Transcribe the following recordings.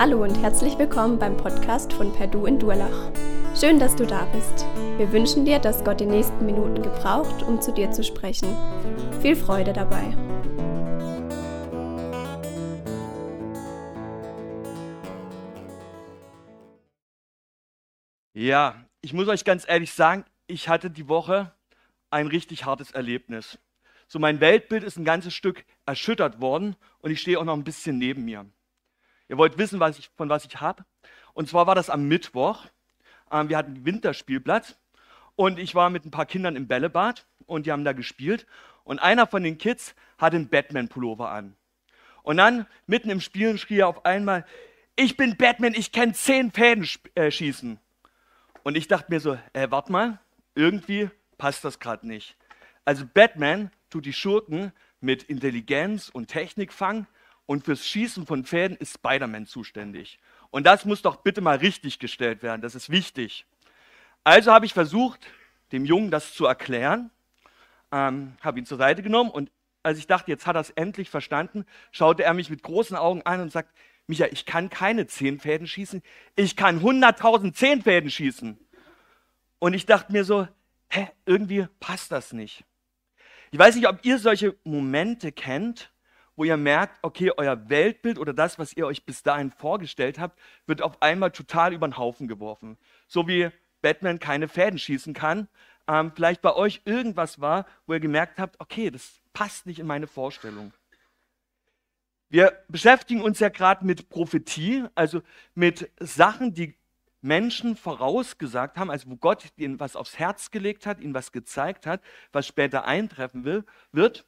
Hallo und herzlich willkommen beim Podcast von Perdu in Durlach. Schön, dass du da bist. Wir wünschen dir, dass Gott die nächsten Minuten gebraucht, um zu dir zu sprechen. Viel Freude dabei. Ja, ich muss euch ganz ehrlich sagen, ich hatte die Woche ein richtig hartes Erlebnis. So mein Weltbild ist ein ganzes Stück erschüttert worden und ich stehe auch noch ein bisschen neben mir. Ihr wollt wissen, was ich, von was ich habe? Und zwar war das am Mittwoch. Ähm, wir hatten Winterspielplatz und ich war mit ein paar Kindern im Bällebad und die haben da gespielt. Und einer von den Kids hatte einen Batman-Pullover an. Und dann, mitten im Spielen, schrie er auf einmal, ich bin Batman, ich kann zehn Fäden äh, schießen. Und ich dachte mir so, äh, warte mal, irgendwie passt das gerade nicht. Also Batman tut die Schurken mit Intelligenz und Technik fangen und fürs Schießen von Fäden ist Spider-Man zuständig. Und das muss doch bitte mal richtig gestellt werden, das ist wichtig. Also habe ich versucht, dem Jungen das zu erklären, ähm, habe ihn zur Seite genommen und als ich dachte, jetzt hat er es endlich verstanden, schaute er mich mit großen Augen an und sagt, Micha, ich kann keine zehn Fäden schießen, ich kann 100.000 zehn Fäden schießen. Und ich dachte mir so, hä, irgendwie passt das nicht. Ich weiß nicht, ob ihr solche Momente kennt, wo ihr merkt, okay, euer Weltbild oder das, was ihr euch bis dahin vorgestellt habt, wird auf einmal total über den Haufen geworfen. So wie Batman keine Fäden schießen kann, ähm, vielleicht bei euch irgendwas war, wo ihr gemerkt habt, okay, das passt nicht in meine Vorstellung. Wir beschäftigen uns ja gerade mit Prophetie, also mit Sachen, die Menschen vorausgesagt haben, also wo Gott ihnen was aufs Herz gelegt hat, ihnen was gezeigt hat, was später eintreffen will, wird.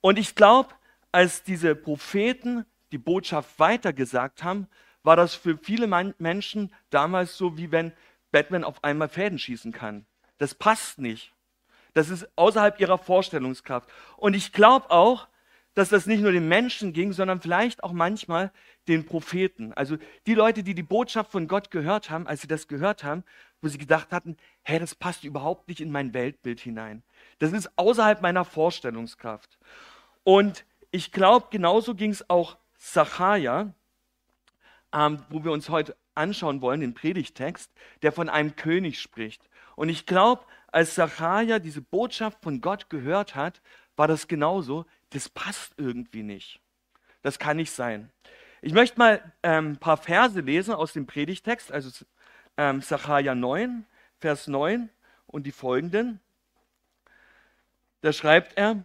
Und ich glaube, als diese Propheten die Botschaft weitergesagt haben, war das für viele Menschen damals so, wie wenn Batman auf einmal Fäden schießen kann. Das passt nicht. Das ist außerhalb ihrer Vorstellungskraft. Und ich glaube auch, dass das nicht nur den Menschen ging, sondern vielleicht auch manchmal den Propheten. Also die Leute, die die Botschaft von Gott gehört haben, als sie das gehört haben, wo sie gedacht hatten, hä, das passt überhaupt nicht in mein Weltbild hinein. Das ist außerhalb meiner Vorstellungskraft. Und ich glaube, genauso ging es auch Sacharja, ähm, wo wir uns heute anschauen wollen, den Predigtext, der von einem König spricht. Und ich glaube, als Sacharja diese Botschaft von Gott gehört hat, war das genauso. Das passt irgendwie nicht. Das kann nicht sein. Ich möchte mal ähm, ein paar Verse lesen aus dem Predigtext, also ähm, Sacharja 9, Vers 9 und die folgenden. Da schreibt er,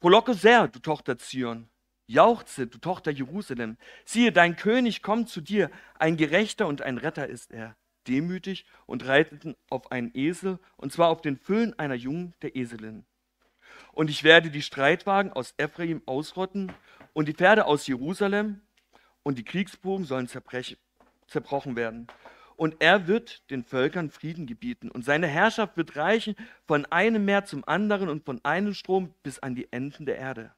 Frohlocke sehr, du Tochter Zion. Jauchze, du Tochter Jerusalem. Siehe, dein König kommt zu dir, ein Gerechter und ein Retter ist er, demütig und reitet auf einen Esel, und zwar auf den Füllen einer Jungen der Eselin. Und ich werde die Streitwagen aus Ephraim ausrotten und die Pferde aus Jerusalem, und die Kriegsbogen sollen zerbrochen werden und er wird den Völkern Frieden gebieten. Und seine Herrschaft wird reichen von einem Meer zum anderen und von einem Strom bis an die Enden der Erde.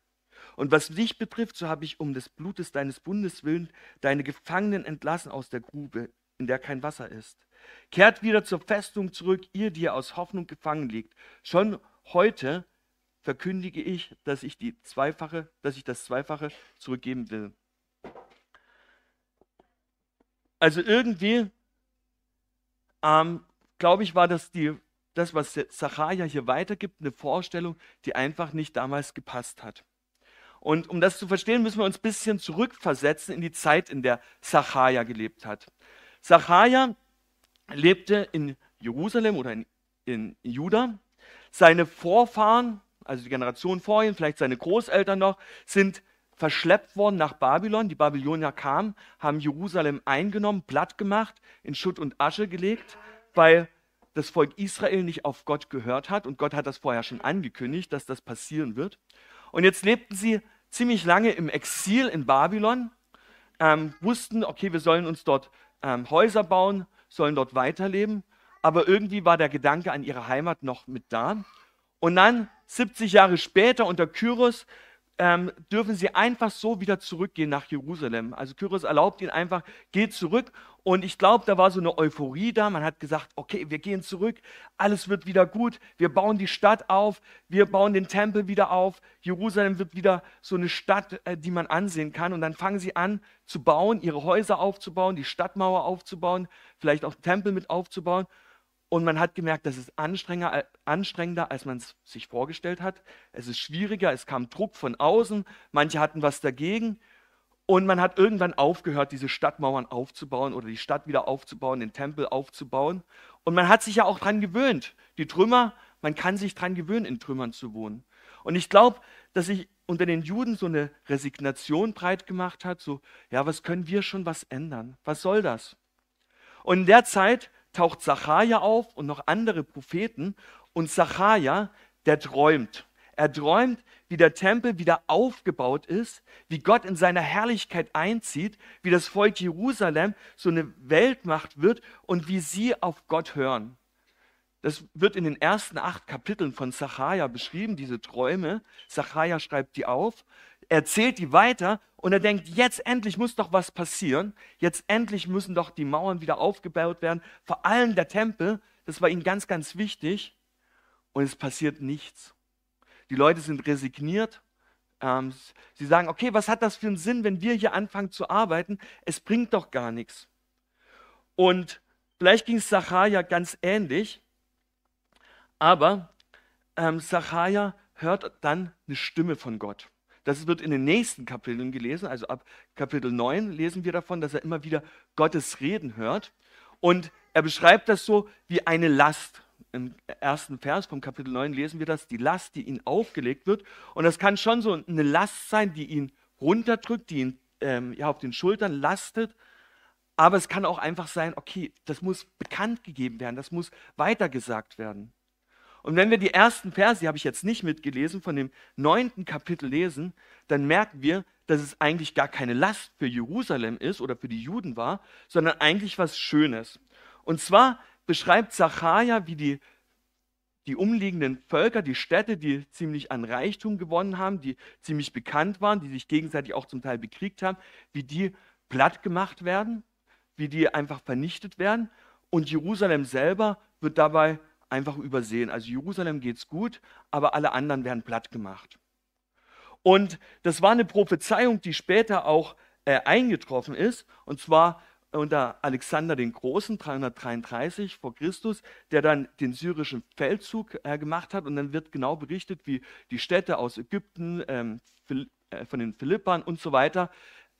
Und was dich betrifft, so habe ich um des Blutes deines Bundes willen deine Gefangenen entlassen aus der Grube, in der kein Wasser ist. Kehrt wieder zur Festung zurück, ihr, die ihr aus Hoffnung gefangen liegt. Schon heute verkündige ich, dass ich die zweifache, dass ich das Zweifache zurückgeben will. Also irgendwie ähm, glaube ich, war das die, das, was Zacharia hier weitergibt, eine Vorstellung, die einfach nicht damals gepasst hat. Und um das zu verstehen, müssen wir uns ein bisschen zurückversetzen in die Zeit, in der Zacharia gelebt hat. Zacharia lebte in Jerusalem oder in, in Juda. Seine Vorfahren, also die Generation vor ihm, vielleicht seine Großeltern noch, sind verschleppt worden nach Babylon. Die Babylonier kamen, haben Jerusalem eingenommen, platt gemacht, in Schutt und Asche gelegt, weil das Volk Israel nicht auf Gott gehört hat. Und Gott hat das vorher schon angekündigt, dass das passieren wird. Und jetzt lebten sie ziemlich lange im Exil in Babylon, ähm, wussten, okay, wir sollen uns dort ähm, Häuser bauen, sollen dort weiterleben. Aber irgendwie war der Gedanke an ihre Heimat noch mit da. Und dann, 70 Jahre später, unter Kyros, ähm, dürfen sie einfach so wieder zurückgehen nach Jerusalem. Also Kyros erlaubt ihnen einfach, geht zurück. Und ich glaube, da war so eine Euphorie da. Man hat gesagt, okay, wir gehen zurück, alles wird wieder gut, wir bauen die Stadt auf, wir bauen den Tempel wieder auf. Jerusalem wird wieder so eine Stadt, äh, die man ansehen kann. Und dann fangen sie an zu bauen, ihre Häuser aufzubauen, die Stadtmauer aufzubauen, vielleicht auch Tempel mit aufzubauen. Und man hat gemerkt, das ist anstrengender, äh, anstrengender als man es sich vorgestellt hat. Es ist schwieriger, es kam Druck von außen, manche hatten was dagegen. Und man hat irgendwann aufgehört, diese Stadtmauern aufzubauen oder die Stadt wieder aufzubauen, den Tempel aufzubauen. Und man hat sich ja auch daran gewöhnt. Die Trümmer, man kann sich daran gewöhnen, in Trümmern zu wohnen. Und ich glaube, dass sich unter den Juden so eine Resignation breit gemacht hat, so, ja, was können wir schon was ändern? Was soll das? Und in der Zeit taucht Zachariah auf und noch andere Propheten. Und Zachariah, der träumt. Er träumt, wie der Tempel wieder aufgebaut ist, wie Gott in seiner Herrlichkeit einzieht, wie das Volk Jerusalem so eine Weltmacht wird und wie sie auf Gott hören. Das wird in den ersten acht Kapiteln von Zachariah beschrieben, diese Träume. Zachariah schreibt die auf erzählt die weiter und er denkt, jetzt endlich muss doch was passieren. Jetzt endlich müssen doch die Mauern wieder aufgebaut werden. Vor allem der Tempel, das war ihm ganz, ganz wichtig. Und es passiert nichts. Die Leute sind resigniert. Ähm, sie sagen, okay, was hat das für einen Sinn, wenn wir hier anfangen zu arbeiten? Es bringt doch gar nichts. Und vielleicht ging es Sacharja ganz ähnlich, aber ähm, hört dann eine Stimme von Gott. Das wird in den nächsten Kapiteln gelesen, also ab Kapitel 9 lesen wir davon, dass er immer wieder Gottes Reden hört. Und er beschreibt das so wie eine Last. Im ersten Vers vom Kapitel 9 lesen wir das, die Last, die ihm aufgelegt wird. Und das kann schon so eine Last sein, die ihn runterdrückt, die ihn ähm, ja, auf den Schultern lastet. Aber es kann auch einfach sein, okay, das muss bekannt gegeben werden, das muss weitergesagt werden. Und wenn wir die ersten Verse, die habe ich jetzt nicht mitgelesen, von dem neunten Kapitel lesen, dann merken wir, dass es eigentlich gar keine Last für Jerusalem ist oder für die Juden war, sondern eigentlich was Schönes. Und zwar beschreibt Zachariah, wie die, die umliegenden Völker, die Städte, die ziemlich an Reichtum gewonnen haben, die ziemlich bekannt waren, die sich gegenseitig auch zum Teil bekriegt haben, wie die platt gemacht werden, wie die einfach vernichtet werden. Und Jerusalem selber wird dabei einfach übersehen. Also Jerusalem geht es gut, aber alle anderen werden platt gemacht. Und das war eine Prophezeiung, die später auch äh, eingetroffen ist, und zwar unter Alexander den Großen, 333 vor Christus, der dann den syrischen Feldzug äh, gemacht hat. Und dann wird genau berichtet, wie die Städte aus Ägypten, ähm, äh, von den Philippern und so weiter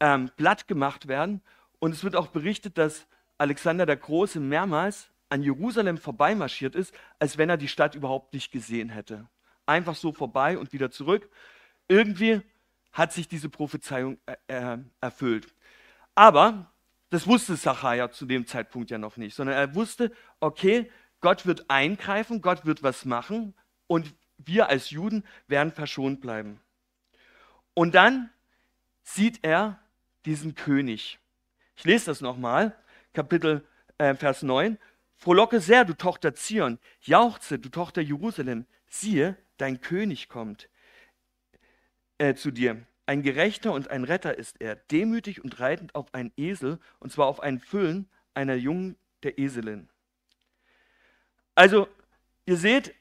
ähm, platt gemacht werden. Und es wird auch berichtet, dass Alexander der Große mehrmals an Jerusalem vorbeimarschiert ist, als wenn er die Stadt überhaupt nicht gesehen hätte. Einfach so vorbei und wieder zurück. Irgendwie hat sich diese Prophezeiung äh, äh, erfüllt. Aber das wusste Sacharja zu dem Zeitpunkt ja noch nicht, sondern er wusste, okay, Gott wird eingreifen, Gott wird was machen und wir als Juden werden verschont bleiben. Und dann sieht er diesen König. Ich lese das nochmal, Kapitel äh, Vers 9. Frohlocke sehr, du Tochter Zion, jauchze, du Tochter Jerusalem, siehe, dein König kommt äh, zu dir. Ein Gerechter und ein Retter ist er, demütig und reitend auf einen Esel, und zwar auf einen Füllen einer Jungen der Eselin. Also, ihr seht,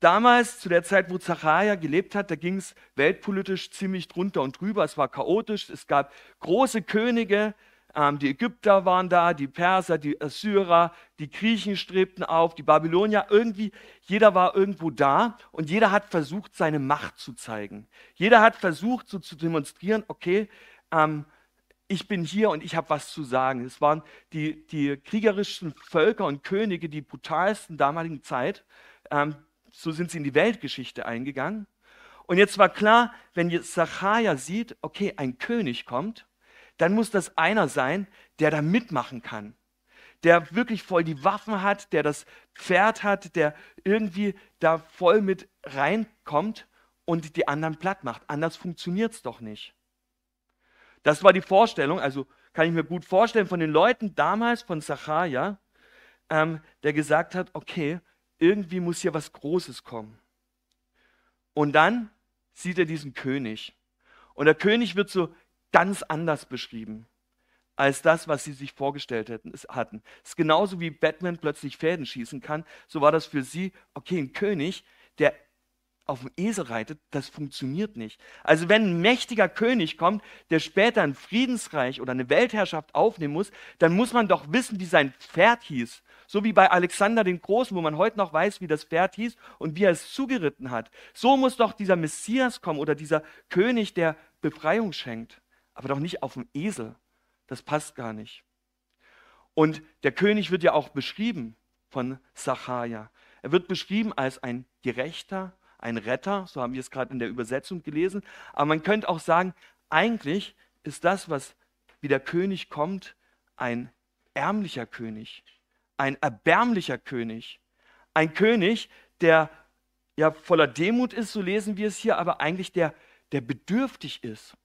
damals, zu der Zeit, wo Zachariah gelebt hat, da ging es weltpolitisch ziemlich drunter und drüber. Es war chaotisch, es gab große Könige, die Ägypter waren da, die Perser, die Assyrer, die Griechen strebten auf, die Babylonier. Irgendwie, jeder war irgendwo da und jeder hat versucht, seine Macht zu zeigen. Jeder hat versucht, so zu demonstrieren, okay, ähm, ich bin hier und ich habe was zu sagen. Es waren die, die kriegerischen Völker und Könige, die brutalsten damaligen Zeit. Ähm, so sind sie in die Weltgeschichte eingegangen. Und jetzt war klar, wenn jetzt Zachariah sieht, okay, ein König kommt, dann muss das einer sein, der da mitmachen kann. Der wirklich voll die Waffen hat, der das Pferd hat, der irgendwie da voll mit reinkommt und die anderen platt macht. Anders funktioniert es doch nicht. Das war die Vorstellung, also kann ich mir gut vorstellen, von den Leuten damals, von Zacharia, ähm, der gesagt hat, okay, irgendwie muss hier was Großes kommen. Und dann sieht er diesen König. Und der König wird so ganz anders beschrieben als das, was sie sich vorgestellt hätten, hatten. Es ist genauso wie Batman plötzlich Fäden schießen kann. So war das für sie, okay, ein König, der auf dem Esel reitet, das funktioniert nicht. Also wenn ein mächtiger König kommt, der später ein Friedensreich oder eine Weltherrschaft aufnehmen muss, dann muss man doch wissen, wie sein Pferd hieß. So wie bei Alexander den Großen, wo man heute noch weiß, wie das Pferd hieß und wie er es zugeritten hat. So muss doch dieser Messias kommen oder dieser König, der Befreiung schenkt. Aber doch nicht auf dem Esel. Das passt gar nicht. Und der König wird ja auch beschrieben von Sacharja. Er wird beschrieben als ein Gerechter, ein Retter, so haben wir es gerade in der Übersetzung gelesen. Aber man könnte auch sagen, eigentlich ist das, was wie der König kommt, ein ärmlicher König, ein erbärmlicher König, ein König, der ja voller Demut ist, so lesen wir es hier, aber eigentlich der, der bedürftig ist,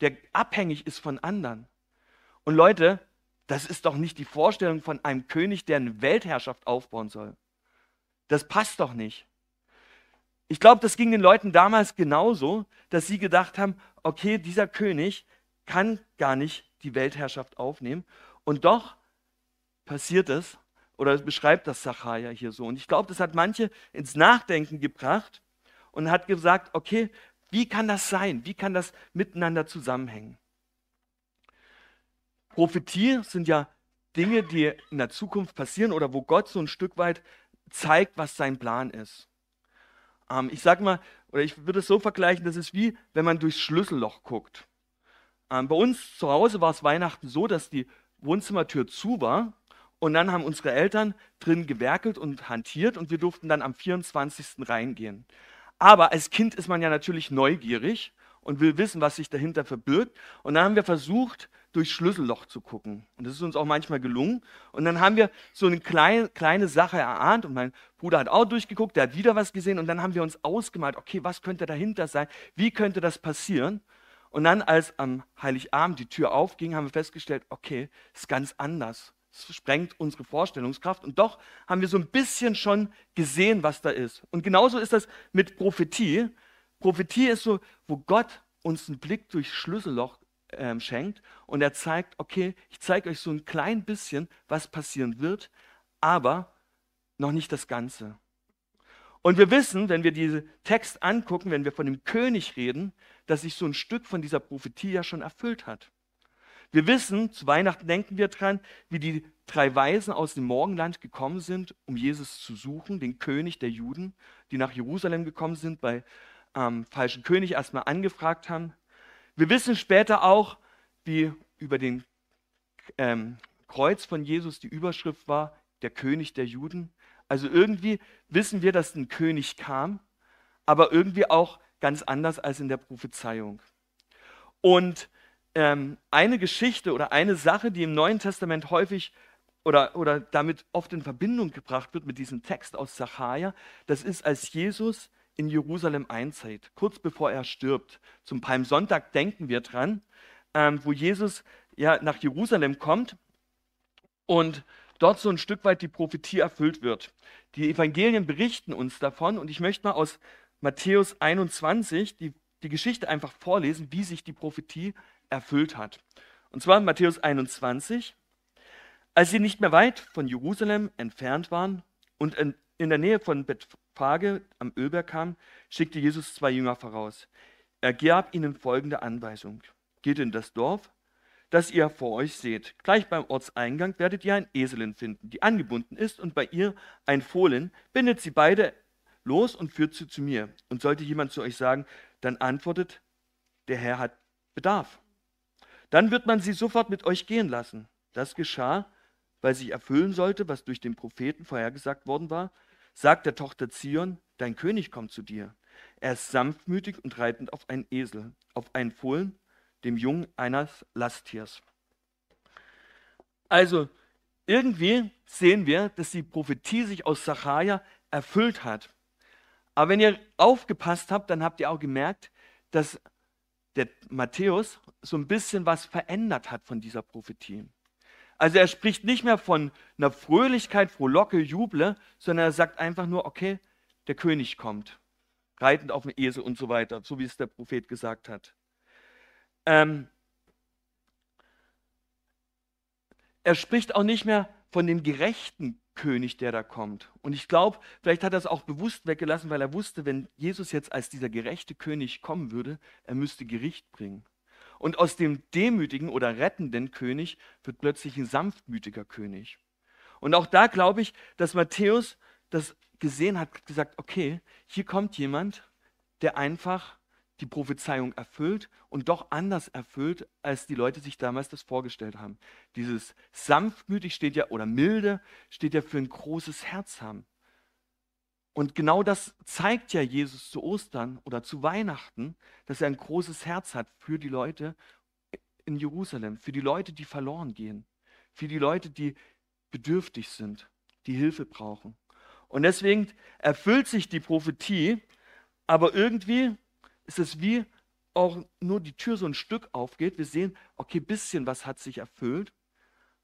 der abhängig ist von anderen. Und Leute, das ist doch nicht die Vorstellung von einem König, der eine Weltherrschaft aufbauen soll. Das passt doch nicht. Ich glaube, das ging den Leuten damals genauso, dass sie gedacht haben, okay, dieser König kann gar nicht die Weltherrschaft aufnehmen. Und doch passiert es, oder beschreibt das Sacharja hier so. Und ich glaube, das hat manche ins Nachdenken gebracht und hat gesagt, okay, wie kann das sein? Wie kann das miteinander zusammenhängen? Prophetie sind ja Dinge, die in der Zukunft passieren oder wo Gott so ein Stück weit zeigt, was sein Plan ist. Ähm, ich sage mal, oder ich würde es so vergleichen, das ist wie, wenn man durchs Schlüsselloch guckt. Ähm, bei uns zu Hause war es Weihnachten so, dass die Wohnzimmertür zu war und dann haben unsere Eltern drin gewerkelt und hantiert und wir durften dann am 24. reingehen. Aber als Kind ist man ja natürlich neugierig und will wissen, was sich dahinter verbirgt. Und dann haben wir versucht, durchs Schlüsselloch zu gucken. Und das ist uns auch manchmal gelungen. Und dann haben wir so eine kleine, kleine Sache erahnt und mein Bruder hat auch durchgeguckt, der hat wieder was gesehen und dann haben wir uns ausgemalt, okay, was könnte dahinter sein? Wie könnte das passieren? Und dann, als am Heiligabend die Tür aufging, haben wir festgestellt, okay, ist ganz anders. Es sprengt unsere Vorstellungskraft. Und doch haben wir so ein bisschen schon gesehen, was da ist. Und genauso ist das mit Prophetie. Prophetie ist so, wo Gott uns einen Blick durch Schlüsselloch ähm, schenkt und er zeigt, okay, ich zeige euch so ein klein bisschen, was passieren wird, aber noch nicht das Ganze. Und wir wissen, wenn wir diesen Text angucken, wenn wir von dem König reden, dass sich so ein Stück von dieser Prophetie ja schon erfüllt hat. Wir wissen, zu Weihnachten denken wir dran, wie die drei Weisen aus dem Morgenland gekommen sind, um Jesus zu suchen, den König der Juden, die nach Jerusalem gekommen sind, bei ähm, falschen König erstmal angefragt haben. Wir wissen später auch, wie über den ähm, Kreuz von Jesus die Überschrift war, der König der Juden. Also irgendwie wissen wir, dass ein König kam, aber irgendwie auch ganz anders als in der Prophezeiung. Und ähm, eine Geschichte oder eine Sache, die im Neuen Testament häufig oder, oder damit oft in Verbindung gebracht wird mit diesem Text aus Sacharja, das ist, als Jesus in Jerusalem einzieht, kurz bevor er stirbt. Zum Palmsonntag denken wir dran, ähm, wo Jesus ja nach Jerusalem kommt und dort so ein Stück weit die Prophetie erfüllt wird. Die Evangelien berichten uns davon und ich möchte mal aus Matthäus 21 die, die Geschichte einfach vorlesen, wie sich die Prophetie erfüllt hat. Und zwar Matthäus 21. Als sie nicht mehr weit von Jerusalem entfernt waren und in, in der Nähe von Bethphage am Ölberg kam, schickte Jesus zwei Jünger voraus. Er gab ihnen folgende Anweisung. Geht in das Dorf, das ihr vor euch seht. Gleich beim Ortseingang werdet ihr ein Eselin finden, die angebunden ist und bei ihr ein Fohlen. Bindet sie beide los und führt sie zu mir. Und sollte jemand zu euch sagen, dann antwortet, der Herr hat Bedarf. Dann wird man sie sofort mit euch gehen lassen. Das geschah, weil sich erfüllen sollte, was durch den Propheten vorhergesagt worden war. Sagt der Tochter Zion, dein König kommt zu dir. Er ist sanftmütig und reitend auf einen Esel, auf einen Fohlen, dem Jungen eines Lasttiers. Also, irgendwie sehen wir, dass die Prophetie sich aus Sacharja erfüllt hat. Aber wenn ihr aufgepasst habt, dann habt ihr auch gemerkt, dass der Matthäus so ein bisschen was verändert hat von dieser Prophetie. Also er spricht nicht mehr von einer Fröhlichkeit, Frohlocke, Juble, sondern er sagt einfach nur, okay, der König kommt, reitend auf dem Esel und so weiter, so wie es der Prophet gesagt hat. ähm, er spricht auch nicht mehr von dem gerechten König, der da kommt. Und ich glaube, vielleicht hat er es auch bewusst weggelassen, weil er wusste, wenn Jesus jetzt als dieser gerechte König kommen würde, er müsste Gericht bringen. Und aus dem demütigen oder rettenden König wird plötzlich ein sanftmütiger König. Und auch da glaube ich, dass Matthäus das gesehen hat, gesagt, okay, hier kommt jemand, der einfach die Prophezeiung erfüllt und doch anders erfüllt, als die Leute sich damals das vorgestellt haben. Dieses sanftmütig steht ja, oder milde steht ja für ein großes Herz haben. Und genau das zeigt ja Jesus zu Ostern oder zu Weihnachten, dass er ein großes Herz hat für die Leute in Jerusalem, für die Leute, die verloren gehen, für die Leute, die bedürftig sind, die Hilfe brauchen. Und deswegen erfüllt sich die Prophetie, aber irgendwie ist es wie auch nur die Tür so ein Stück aufgeht. Wir sehen, okay, bisschen was hat sich erfüllt,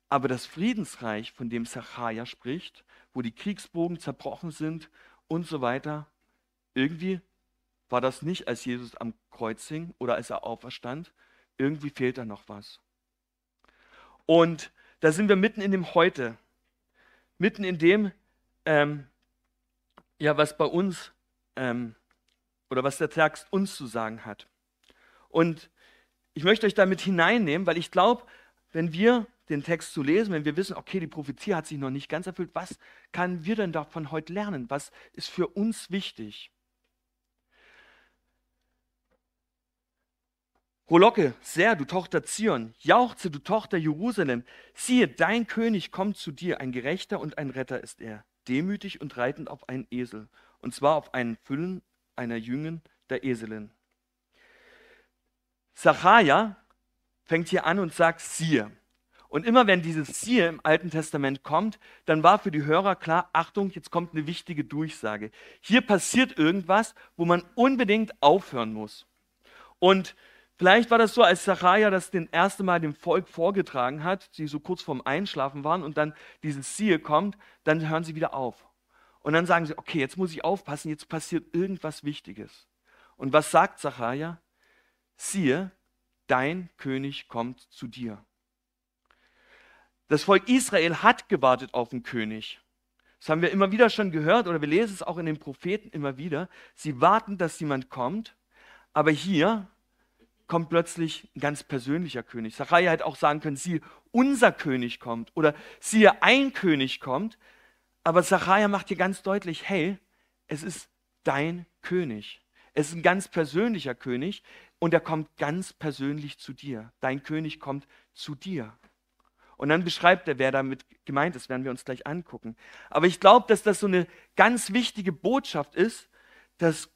aber das Friedensreich, von dem Zachariah spricht, wo die Kriegsbogen zerbrochen sind und so weiter, irgendwie war das nicht, als Jesus am Kreuz hing oder als er auferstand. Irgendwie fehlt da noch was. Und da sind wir mitten in dem Heute, mitten in dem, ähm, ja, was bei uns ähm, oder was der Text uns zu sagen hat. Und ich möchte euch damit hineinnehmen, weil ich glaube, wenn wir den Text zu lesen, wenn wir wissen, okay, die Prophetie hat sich noch nicht ganz erfüllt, was können wir denn davon heute lernen? Was ist für uns wichtig? Rolocke, sehr, du Tochter Zion, jauchze, du Tochter Jerusalem, siehe, dein König kommt zu dir, ein Gerechter und ein Retter ist er, demütig und reitend auf einen Esel, und zwar auf einen Füllen einer Jüngen der Eselin. Sacharja fängt hier an und sagt siehe. Und immer wenn dieses siehe im Alten Testament kommt, dann war für die Hörer klar, Achtung, jetzt kommt eine wichtige Durchsage. Hier passiert irgendwas, wo man unbedingt aufhören muss. Und vielleicht war das so, als Zachariah das den erste Mal dem Volk vorgetragen hat, sie so kurz vorm Einschlafen waren und dann dieses Siehe kommt, dann hören sie wieder auf. Und dann sagen sie, okay, jetzt muss ich aufpassen, jetzt passiert irgendwas Wichtiges. Und was sagt Zachariah? Siehe, dein König kommt zu dir. Das Volk Israel hat gewartet auf den König. Das haben wir immer wieder schon gehört oder wir lesen es auch in den Propheten immer wieder. Sie warten, dass jemand kommt, aber hier kommt plötzlich ein ganz persönlicher König. Zachariah hätte auch sagen können, siehe, unser König kommt oder siehe, ein König kommt. Aber Zachariah macht hier ganz deutlich, hey, es ist dein König. Es ist ein ganz persönlicher König und er kommt ganz persönlich zu dir. Dein König kommt zu dir. Und dann beschreibt er, wer damit gemeint ist, werden wir uns gleich angucken. Aber ich glaube, dass das so eine ganz wichtige Botschaft ist, dass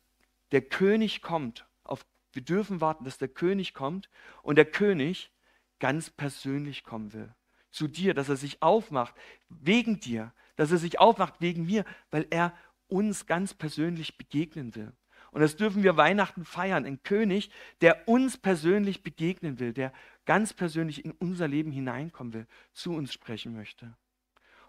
der König kommt. Auf, wir dürfen warten, dass der König kommt und der König ganz persönlich kommen will. Zu dir, dass er sich aufmacht, wegen dir, dass er sich aufmacht wegen mir, weil er uns ganz persönlich begegnen will. Und das dürfen wir Weihnachten feiern. Ein König, der uns persönlich begegnen will, der ganz persönlich in unser Leben hineinkommen will, zu uns sprechen möchte.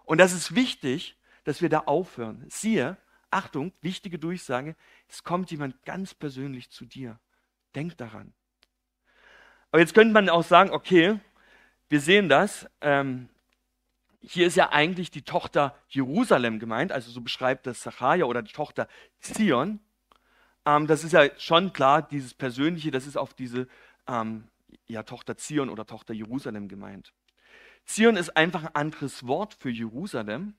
Und das ist wichtig, dass wir da aufhören. Siehe, Achtung, wichtige Durchsage, es kommt jemand ganz persönlich zu dir. Denk daran. Aber jetzt könnte man auch sagen, okay, wir sehen das. Ähm, hier ist ja eigentlich die Tochter Jerusalem gemeint, also so beschreibt das Zachariah oder die Tochter Zion. Ähm, das ist ja schon klar, dieses Persönliche, das ist auf diese ähm, ja, Tochter Zion oder Tochter Jerusalem gemeint. Zion ist einfach ein anderes Wort für Jerusalem.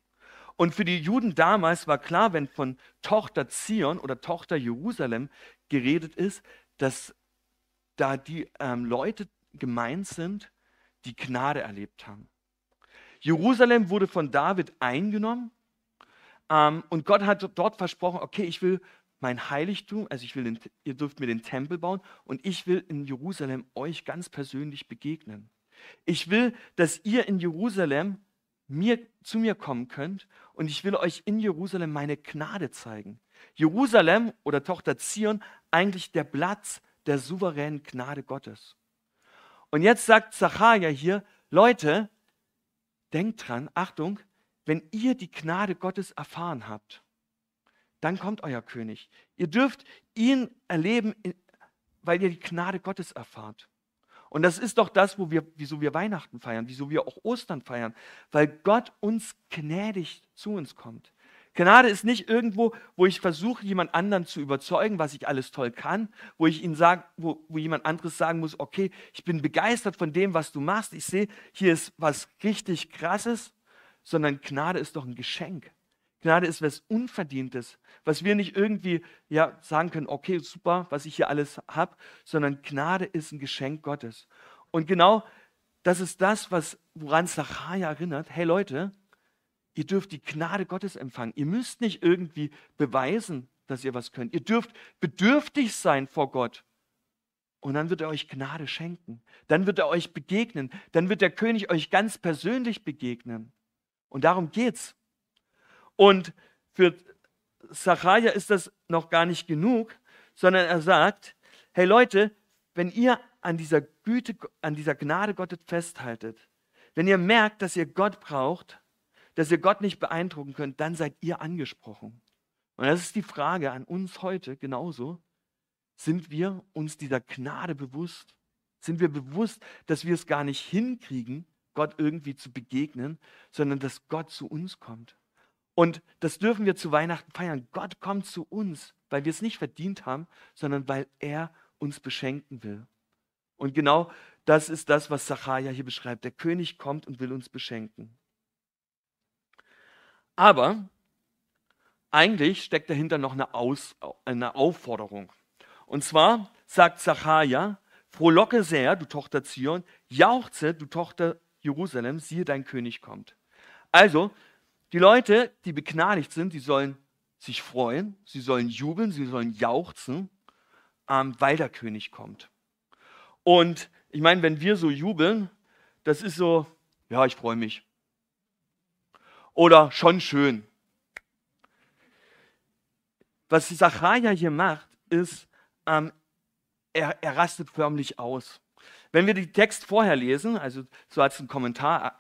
Und für die Juden damals war klar, wenn von Tochter Zion oder Tochter Jerusalem geredet ist, dass da die ähm, Leute gemeint sind, die Gnade erlebt haben. Jerusalem wurde von David eingenommen ähm, und Gott hat dort versprochen, okay, ich will mein Heiligtum, also ich will, den, ihr dürft mir den Tempel bauen und ich will in Jerusalem euch ganz persönlich begegnen. Ich will, dass ihr in Jerusalem mir, zu mir kommen könnt und ich will euch in Jerusalem meine Gnade zeigen. Jerusalem oder Tochter Zion, eigentlich der Platz der souveränen Gnade Gottes. Und jetzt sagt Zachariah hier, Leute, denkt dran, Achtung, wenn ihr die Gnade Gottes erfahren habt, dann kommt euer König. Ihr dürft ihn erleben, weil ihr die Gnade Gottes erfahrt. Und das ist doch das, wo wir, wieso wir Weihnachten feiern, wieso wir auch Ostern feiern, weil Gott uns gnädig zu uns kommt. Gnade ist nicht irgendwo, wo ich versuche, jemand anderen zu überzeugen, was ich alles toll kann, wo ich ihn sage, wo, wo jemand anderes sagen muss, okay, ich bin begeistert von dem, was du machst, ich sehe, hier ist was richtig krasses, sondern Gnade ist doch ein Geschenk. Gnade ist was Unverdientes, was wir nicht irgendwie ja, sagen können, okay, super, was ich hier alles habe, sondern Gnade ist ein Geschenk Gottes. Und genau das ist das, was, woran Zachariah erinnert. Hey Leute, ihr dürft die Gnade Gottes empfangen. Ihr müsst nicht irgendwie beweisen, dass ihr was könnt. Ihr dürft bedürftig sein vor Gott. Und dann wird er euch Gnade schenken. Dann wird er euch begegnen. Dann wird der König euch ganz persönlich begegnen. Und darum geht's. Und für Zachariah ist das noch gar nicht genug, sondern er sagt, hey Leute, wenn ihr an dieser Güte, an dieser Gnade Gottes festhaltet, wenn ihr merkt, dass ihr Gott braucht, dass ihr Gott nicht beeindrucken könnt, dann seid ihr angesprochen. Und das ist die Frage an uns heute genauso. Sind wir uns dieser Gnade bewusst? Sind wir bewusst, dass wir es gar nicht hinkriegen, Gott irgendwie zu begegnen, sondern dass Gott zu uns kommt? Und das dürfen wir zu Weihnachten feiern. Gott kommt zu uns, weil wir es nicht verdient haben, sondern weil er uns beschenken will. Und genau das ist das, was Zachariah hier beschreibt. Der König kommt und will uns beschenken. Aber eigentlich steckt dahinter noch eine, Aus, eine Aufforderung. Und zwar sagt Zachariah, frohlocke sehr, du Tochter Zion, jauchze, du Tochter Jerusalem, siehe, dein König kommt. Also, die Leute, die begnadigt sind, die sollen sich freuen, sie sollen jubeln, sie sollen jauchzen, ähm, weil der König kommt. Und ich meine, wenn wir so jubeln, das ist so, ja, ich freue mich. Oder schon schön. Was Zachariah hier macht, ist, ähm, er, er rastet förmlich aus. Wenn wir den Text vorher lesen, also so als ein Kommentar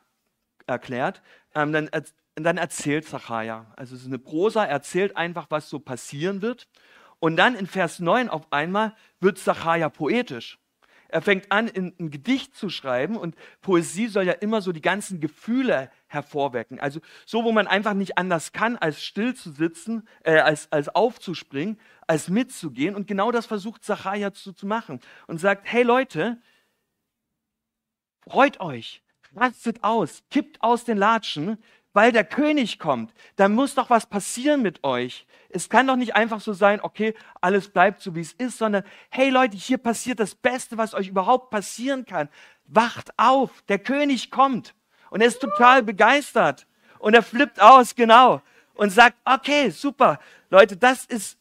erklärt, ähm, dann und dann erzählt Zachariah. Also es ist eine Prosa, er erzählt einfach, was so passieren wird. Und dann in Vers 9 auf einmal wird Zachariah poetisch. Er fängt an, ein Gedicht zu schreiben und Poesie soll ja immer so die ganzen Gefühle hervorwecken. Also so, wo man einfach nicht anders kann, als still zu sitzen, äh, als, als aufzuspringen, als mitzugehen. Und genau das versucht Zachariah zu, zu machen und sagt, hey Leute, freut euch, rastet aus, kippt aus den Latschen, weil der König kommt. Da muss doch was passieren mit euch. Es kann doch nicht einfach so sein, okay, alles bleibt so, wie es ist, sondern, hey Leute, hier passiert das Beste, was euch überhaupt passieren kann. Wacht auf, der König kommt. Und er ist total begeistert. Und er flippt aus, genau. Und sagt, okay, super. Leute, das ist,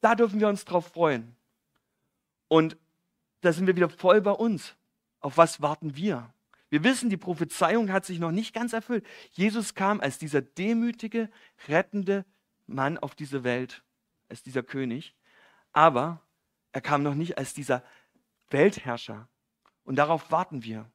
da dürfen wir uns drauf freuen. Und da sind wir wieder voll bei uns. Auf was warten wir? Wir wissen, die Prophezeiung hat sich noch nicht ganz erfüllt. Jesus kam als dieser demütige, rettende Mann auf diese Welt, als dieser König. Aber er kam noch nicht als dieser Weltherrscher. Und darauf warten wir.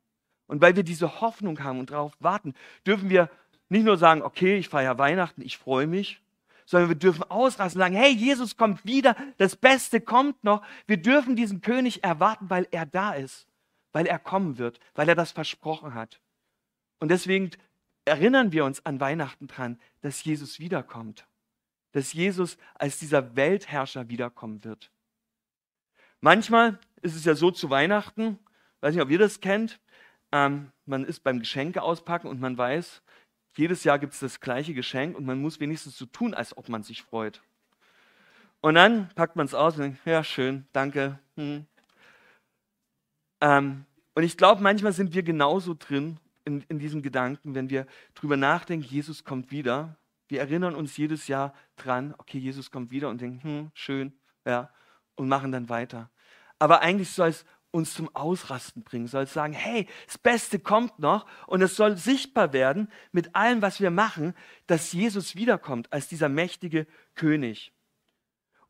Und weil wir diese Hoffnung haben und darauf warten, dürfen wir nicht nur sagen, okay, ich feiere Weihnachten, ich freue mich, sondern wir dürfen ausrasten und sagen, hey, Jesus kommt wieder, das Beste kommt noch. Wir dürfen diesen König erwarten, weil er da ist weil er kommen wird, weil er das versprochen hat. Und deswegen erinnern wir uns an Weihnachten dran, dass Jesus wiederkommt, dass Jesus als dieser Weltherrscher wiederkommen wird. Manchmal ist es ja so zu Weihnachten, weiß nicht, ob ihr das kennt, ähm, man ist beim Geschenke auspacken und man weiß, jedes Jahr gibt es das gleiche Geschenk und man muss wenigstens so tun, als ob man sich freut. Und dann packt man es aus und denkt, ja, schön, danke. Hm, ähm, und ich glaube, manchmal sind wir genauso drin in, in diesem Gedanken, wenn wir drüber nachdenken, Jesus kommt wieder. Wir erinnern uns jedes Jahr dran, okay, Jesus kommt wieder und denken, hm, schön, ja, und machen dann weiter. Aber eigentlich soll es uns zum Ausrasten bringen, soll es sagen, hey, das Beste kommt noch und es soll sichtbar werden mit allem, was wir machen, dass Jesus wiederkommt als dieser mächtige König.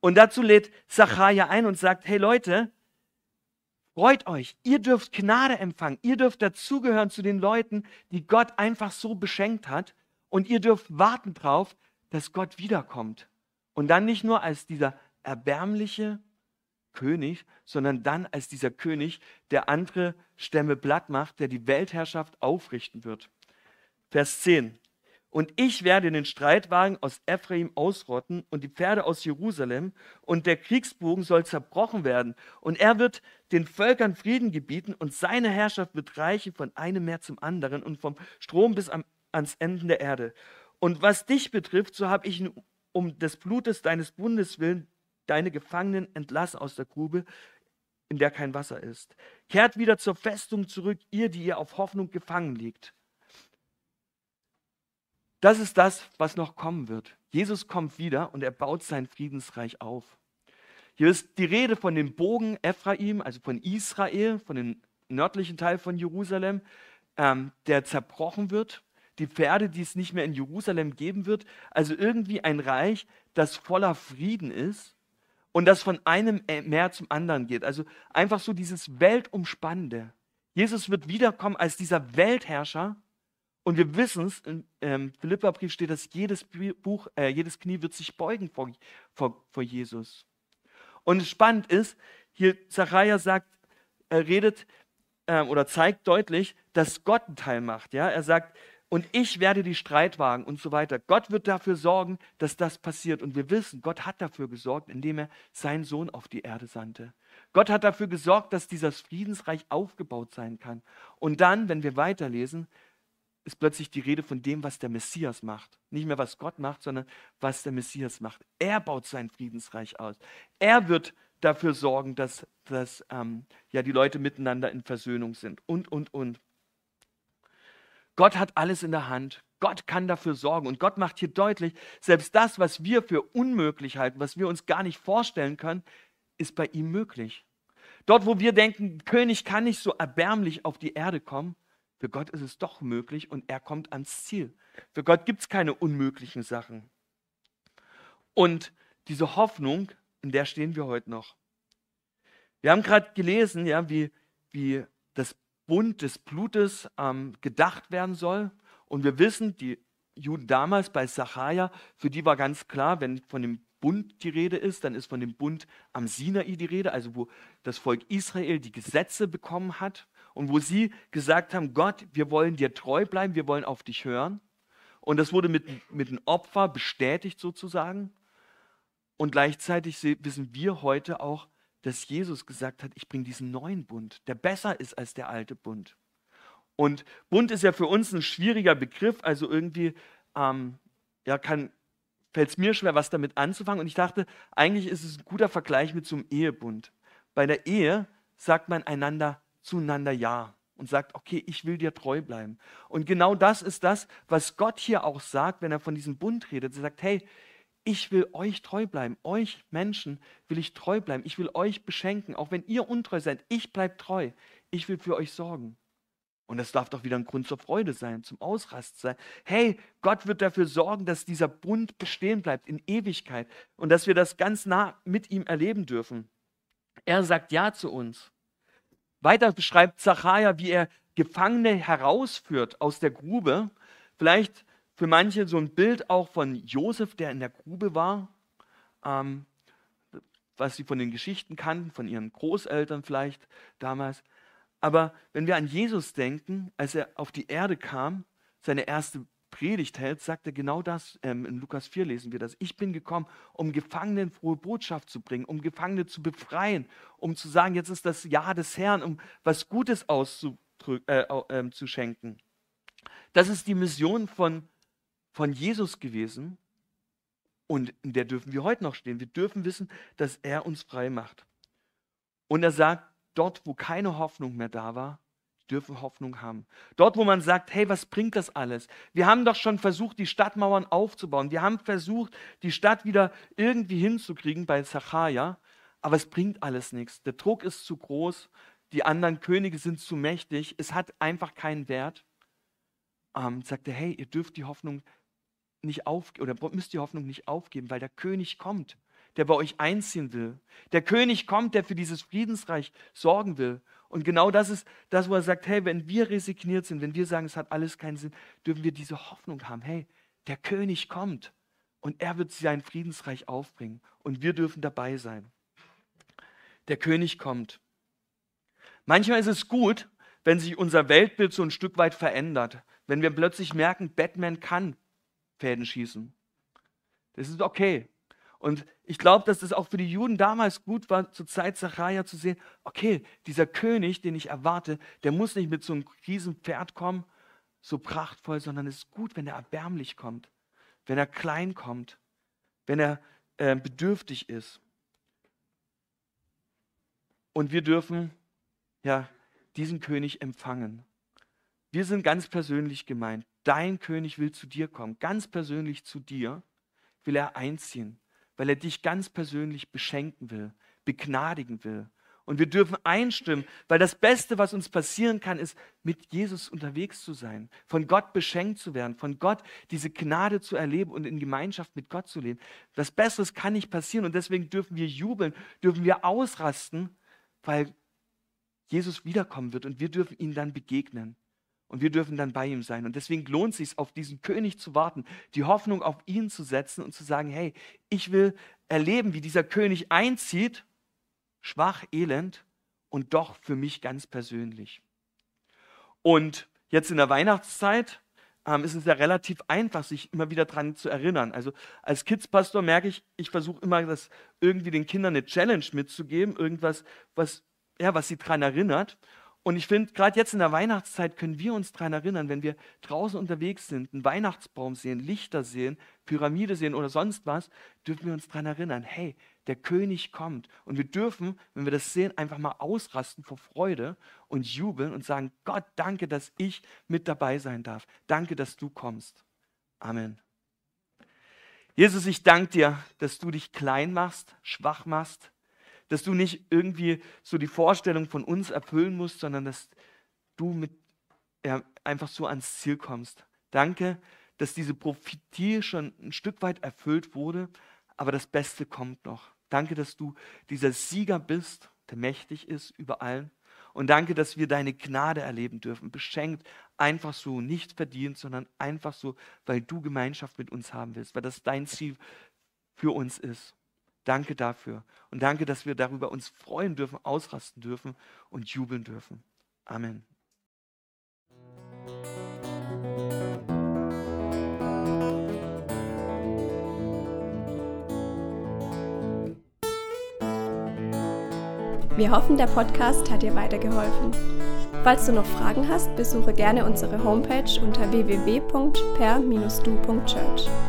Und dazu lädt Zachariah ein und sagt, hey Leute, Freut euch, ihr dürft Gnade empfangen, ihr dürft dazugehören zu den Leuten, die Gott einfach so beschenkt hat und ihr dürft warten drauf, dass Gott wiederkommt. Und dann nicht nur als dieser erbärmliche, König, sondern dann als dieser König, der andere Stämme blatt macht, der die Weltherrschaft aufrichten wird. Vers 10. Und ich werde den Streitwagen aus Ephraim ausrotten und die Pferde aus Jerusalem, und der Kriegsbogen soll zerbrochen werden. Und er wird den Völkern Frieden gebieten, und seine Herrschaft wird reichen von einem Meer zum anderen und vom Strom bis am, ans Ende der Erde. Und was dich betrifft, so habe ich um des Blutes deines Bundes willen deine Gefangenen entlassen aus der Grube, in der kein Wasser ist. Kehrt wieder zur Festung zurück, ihr, die ihr auf Hoffnung gefangen liegt. Das ist das, was noch kommen wird. Jesus kommt wieder und er baut sein Friedensreich auf. Hier ist die Rede von dem Bogen Ephraim, also von Israel, von dem nördlichen Teil von Jerusalem, ähm, der zerbrochen wird. Die Pferde, die es nicht mehr in Jerusalem geben wird. Also irgendwie ein Reich, das voller Frieden ist und das von einem Meer zum anderen geht. Also einfach so dieses Weltumspannende. Jesus wird wiederkommen als dieser Weltherrscher und wir wissen es, im ähm, Philipperbrief steht, dass jedes, Buch, äh, jedes Knie wird sich beugen vor, vor, vor Jesus. Und spannend ist, hier Zachariah sagt, er redet äh, oder zeigt deutlich, dass Gott einen Teil macht. Ja? Er sagt, und ich werde die Streitwagen und so weiter. Gott wird dafür sorgen, dass das passiert. Und wir wissen, Gott hat dafür gesorgt, indem er seinen Sohn auf die Erde sandte. Gott hat dafür gesorgt, dass dieses Friedensreich aufgebaut sein kann. Und dann, wenn wir weiterlesen, ist plötzlich die Rede von dem, was der Messias macht. Nicht mehr, was Gott macht, sondern was der Messias macht. Er baut sein Friedensreich aus. Er wird dafür sorgen, dass, dass ähm, ja, die Leute miteinander in Versöhnung sind. Und, und, und. Gott hat alles in der Hand. Gott kann dafür sorgen. Und Gott macht hier deutlich, selbst das, was wir für unmöglich halten, was wir uns gar nicht vorstellen können, ist bei ihm möglich. Dort, wo wir denken, König kann nicht so erbärmlich auf die Erde kommen, für Gott ist es doch möglich und er kommt ans Ziel. Für Gott gibt es keine unmöglichen Sachen. Und diese Hoffnung, in der stehen wir heute noch. Wir haben gerade gelesen, ja, wie, wie das Bund des Blutes ähm, gedacht werden soll. Und wir wissen, die Juden damals bei Sacharja, für die war ganz klar, wenn von dem Bund die Rede ist, dann ist von dem Bund am Sinai die Rede, also wo das Volk Israel die Gesetze bekommen hat und wo sie gesagt haben, Gott, wir wollen dir treu bleiben, wir wollen auf dich hören. Und das wurde mit, mit einem Opfer bestätigt sozusagen. Und gleichzeitig wissen wir heute auch, dass Jesus gesagt hat, ich bringe diesen neuen Bund, der besser ist als der alte Bund. Und Bund ist ja für uns ein schwieriger Begriff, also irgendwie ähm, ja, fällt es mir schwer, was damit anzufangen. Und ich dachte, eigentlich ist es ein guter Vergleich mit so einem Ehebund. Bei der Ehe sagt man einander zueinander Ja und sagt, okay, ich will dir treu bleiben. Und genau das ist das, was Gott hier auch sagt, wenn er von diesem Bund redet. Er sagt, hey, ich will euch treu bleiben. Euch Menschen will ich treu bleiben. Ich will euch beschenken. Auch wenn ihr untreu seid, ich bleibe treu. Ich will für euch sorgen. Und das darf doch wieder ein Grund zur Freude sein, zum Ausrast sein. Hey, Gott wird dafür sorgen, dass dieser Bund bestehen bleibt in Ewigkeit und dass wir das ganz nah mit ihm erleben dürfen. Er sagt Ja zu uns. Weiter beschreibt Zachariah, wie er Gefangene herausführt aus der Grube. Vielleicht für manche so ein Bild auch von Josef, der in der Grube war, ähm, was sie von den Geschichten kannten, von ihren Großeltern vielleicht damals. Aber wenn wir an Jesus denken, als er auf die Erde kam, seine erste Predigt hält, sagt er genau das. Ähm, in Lukas 4 lesen wir das. Ich bin gekommen, um Gefangenen frohe Botschaft zu bringen, um Gefangene zu befreien, um zu sagen, jetzt ist das Jahr des Herrn, um was Gutes äh, äh. Das ist die Mission von, von Jesus gewesen. Und in der dürfen wir heute noch stehen. Wir dürfen wissen, dass er uns frei macht. Und er sagt, dort, wo keine Hoffnung mehr da war, dürfen Hoffnung haben. Dort, wo man sagt, hey, was bringt das alles? Wir haben doch schon versucht, die Stadtmauern aufzubauen. Wir haben versucht, die Stadt wieder irgendwie hinzukriegen bei Zacharia, aber es bringt alles nichts. Der Druck ist zu groß, die anderen Könige sind zu mächtig, es hat einfach keinen Wert. Ähm, sagt er, hey, ihr dürft die Hoffnung nicht aufgeben oder müsst die Hoffnung nicht aufgeben, weil der König kommt, der bei euch einziehen will. Der König kommt, der für dieses Friedensreich sorgen will. Und genau das ist das, wo er sagt, hey, wenn wir resigniert sind, wenn wir sagen, es hat alles keinen Sinn, dürfen wir diese Hoffnung haben, hey, der König kommt und er wird sein Friedensreich aufbringen und wir dürfen dabei sein. Der König kommt. Manchmal ist es gut, wenn sich unser Weltbild so ein Stück weit verändert. Wenn wir plötzlich merken, Batman kann Fäden schießen. Das ist okay. Und ich glaube, dass das auch für die Juden damals gut war, zur Zeit Zachariah zu sehen, okay, dieser König, den ich erwarte, der muss nicht mit so einem riesen Pferd kommen, so prachtvoll, sondern es ist gut, wenn er erbärmlich kommt, wenn er klein kommt, wenn er äh, bedürftig ist. Und wir dürfen ja diesen König empfangen. Wir sind ganz persönlich gemeint. Dein König will zu dir kommen, ganz persönlich zu dir will er einziehen weil er dich ganz persönlich beschenken will, begnadigen will. Und wir dürfen einstimmen, weil das Beste, was uns passieren kann, ist, mit Jesus unterwegs zu sein, von Gott beschenkt zu werden, von Gott diese Gnade zu erleben und in Gemeinschaft mit Gott zu leben. Das Besseres kann nicht passieren und deswegen dürfen wir jubeln, dürfen wir ausrasten, weil Jesus wiederkommen wird und wir dürfen ihm dann begegnen. Und wir dürfen dann bei ihm sein. Und deswegen lohnt es sich, auf diesen König zu warten, die Hoffnung auf ihn zu setzen und zu sagen, hey, ich will erleben, wie dieser König einzieht, schwach, elend und doch für mich ganz persönlich. Und jetzt in der Weihnachtszeit ähm, ist es ja relativ einfach, sich immer wieder daran zu erinnern. Also als Kidspastor merke ich, ich versuche immer, das irgendwie den Kindern eine Challenge mitzugeben, irgendwas, was, ja, was sie daran erinnert. Und ich finde, gerade jetzt in der Weihnachtszeit können wir uns daran erinnern, wenn wir draußen unterwegs sind, einen Weihnachtsbaum sehen, Lichter sehen, Pyramide sehen oder sonst was, dürfen wir uns daran erinnern, hey, der König kommt. Und wir dürfen, wenn wir das sehen, einfach mal ausrasten vor Freude und jubeln und sagen, Gott, danke, dass ich mit dabei sein darf. Danke, dass du kommst. Amen. Jesus, ich danke dir, dass du dich klein machst, schwach machst, dass du nicht irgendwie so die Vorstellung von uns erfüllen musst, sondern dass du mit ja, einfach so ans Ziel kommst. Danke, dass diese Prophetie schon ein Stück weit erfüllt wurde, aber das Beste kommt noch. Danke, dass du dieser Sieger bist, der mächtig ist über allen. Und danke, dass wir deine Gnade erleben dürfen, beschenkt, einfach so, nicht verdient, sondern einfach so, weil du Gemeinschaft mit uns haben willst, weil das dein Ziel für uns ist. Danke dafür. Und danke, dass wir darüber uns freuen dürfen, ausrasten dürfen und jubeln dürfen. Amen. Wir hoffen, der Podcast hat dir weitergeholfen. Falls du noch Fragen hast, besuche gerne unsere Homepage unter www.per-du.church.